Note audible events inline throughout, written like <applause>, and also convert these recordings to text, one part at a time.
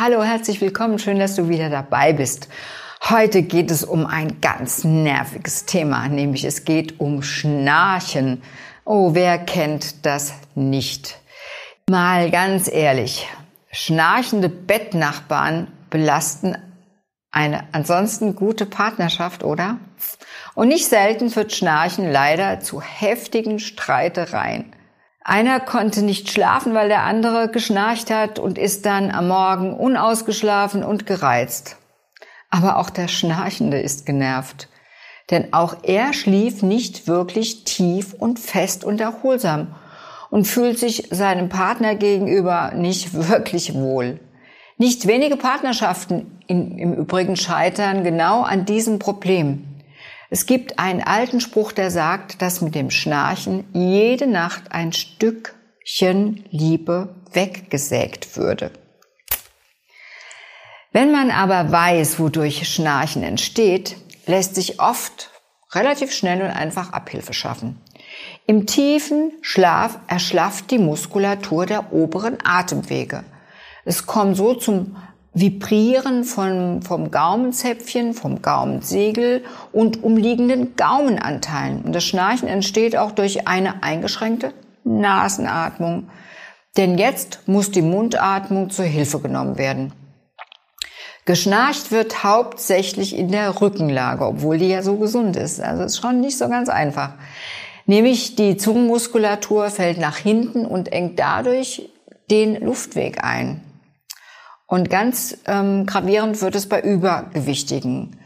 Hallo, herzlich willkommen. Schön, dass du wieder dabei bist. Heute geht es um ein ganz nerviges Thema, nämlich es geht um Schnarchen. Oh, wer kennt das nicht? Mal ganz ehrlich, schnarchende Bettnachbarn belasten eine ansonsten gute Partnerschaft, oder? Und nicht selten führt Schnarchen leider zu heftigen Streitereien. Einer konnte nicht schlafen, weil der andere geschnarcht hat und ist dann am Morgen unausgeschlafen und gereizt. Aber auch der Schnarchende ist genervt. Denn auch er schlief nicht wirklich tief und fest und erholsam und fühlt sich seinem Partner gegenüber nicht <laughs> wirklich wohl. Nicht wenige Partnerschaften im Übrigen scheitern genau an diesem Problem. Es gibt einen alten Spruch, der sagt, dass mit dem Schnarchen jede Nacht ein Stückchen Liebe weggesägt würde. Wenn man aber weiß, wodurch Schnarchen entsteht, lässt sich oft relativ schnell und einfach Abhilfe schaffen. Im tiefen Schlaf erschlafft die Muskulatur der oberen Atemwege. Es kommt so zum Vibrieren von, vom Gaumenzäpfchen, vom Gaumensegel und umliegenden Gaumenanteilen. Und das Schnarchen entsteht auch durch eine eingeschränkte Nasenatmung. Denn jetzt muss die Mundatmung zur Hilfe genommen werden. Geschnarcht wird hauptsächlich in der Rückenlage, obwohl die ja so gesund ist. Also ist schon nicht so ganz einfach. Nämlich die Zungenmuskulatur fällt nach hinten und engt dadurch den Luftweg ein. Und ganz ähm, gravierend wird es bei Übergewichtigen,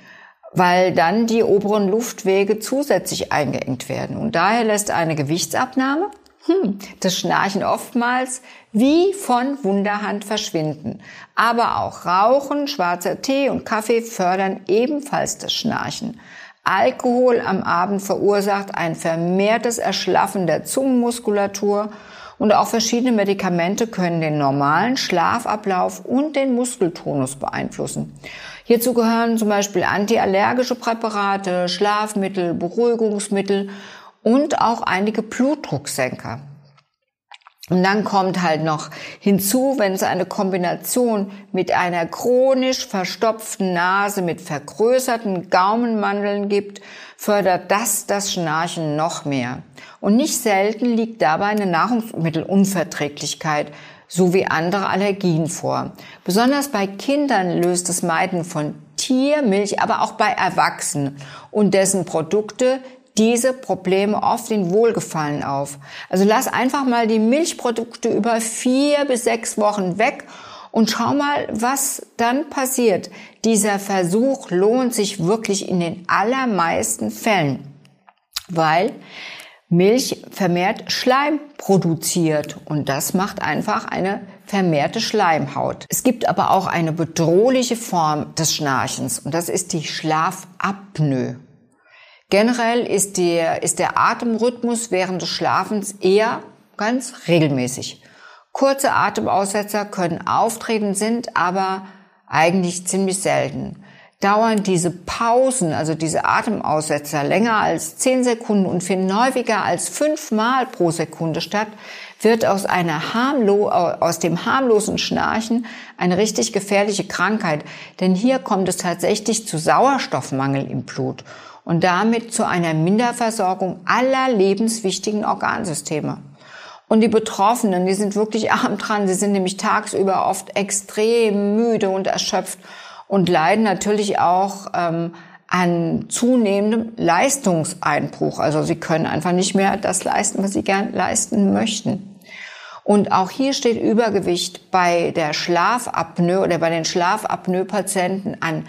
weil dann die oberen Luftwege zusätzlich eingeengt werden. Und daher lässt eine Gewichtsabnahme hm, das Schnarchen oftmals wie von Wunderhand verschwinden. Aber auch Rauchen, schwarzer Tee und Kaffee fördern ebenfalls das Schnarchen. Alkohol am Abend verursacht ein vermehrtes Erschlaffen der Zungenmuskulatur und auch verschiedene Medikamente können den normalen Schlafablauf und den Muskeltonus beeinflussen. Hierzu gehören zum Beispiel antiallergische Präparate, Schlafmittel, Beruhigungsmittel und auch einige Blutdrucksenker. Und dann kommt halt noch hinzu, wenn es eine Kombination mit einer chronisch verstopften Nase mit vergrößerten Gaumenmandeln gibt, fördert das das Schnarchen noch mehr. Und nicht selten liegt dabei eine Nahrungsmittelunverträglichkeit sowie andere Allergien vor. Besonders bei Kindern löst das Meiden von Tiermilch, aber auch bei Erwachsenen und dessen Produkte diese Probleme oft in Wohlgefallen auf. Also lass einfach mal die Milchprodukte über vier bis sechs Wochen weg und schau mal, was dann passiert. Dieser Versuch lohnt sich wirklich in den allermeisten Fällen, weil Milch vermehrt Schleim produziert und das macht einfach eine vermehrte Schleimhaut. Es gibt aber auch eine bedrohliche Form des Schnarchens und das ist die Schlafapnoe. Generell ist der, ist der Atemrhythmus während des Schlafens eher ganz regelmäßig. Kurze Atemaussetzer können auftreten, sind aber eigentlich ziemlich selten. Dauern diese Pausen, also diese Atemaussetzer, länger als zehn Sekunden und finden häufiger als fünfmal pro Sekunde statt, wird aus einer harmlo aus dem harmlosen Schnarchen eine richtig gefährliche Krankheit. Denn hier kommt es tatsächlich zu Sauerstoffmangel im Blut und damit zu einer Minderversorgung aller lebenswichtigen Organsysteme. Und die Betroffenen, die sind wirklich arm dran. Sie sind nämlich tagsüber oft extrem müde und erschöpft und leiden natürlich auch ähm, an zunehmendem Leistungseinbruch. Also sie können einfach nicht mehr das leisten, was sie gern leisten möchten. Und auch hier steht Übergewicht bei der Schlafapnoe oder bei den Schlafapnoe-Patienten an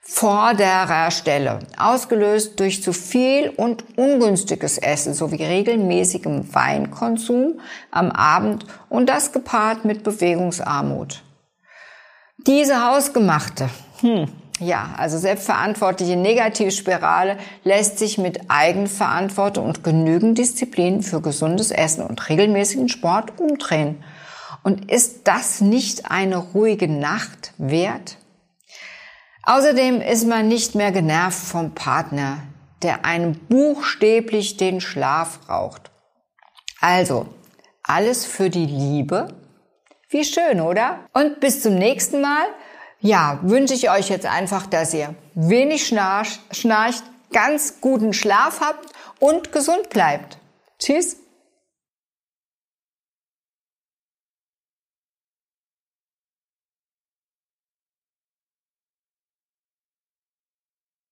vorderer Stelle, ausgelöst durch zu viel und ungünstiges Essen sowie regelmäßigem Weinkonsum am Abend und das gepaart mit Bewegungsarmut. Diese hausgemachte, hm, ja, also selbstverantwortliche Negativspirale lässt sich mit Eigenverantwortung und genügend Disziplin für gesundes Essen und regelmäßigen Sport umdrehen. Und ist das nicht eine ruhige Nacht wert? Außerdem ist man nicht mehr genervt vom Partner, der einem buchstäblich den Schlaf raucht. Also, alles für die Liebe, Wie schön, oder? Und bis zum nächsten Mal. Ja, wünsche ich euch jetzt einfach, dass ihr wenig schnarcht, ganz guten Schlaf habt und gesund bleibt. Tschüss.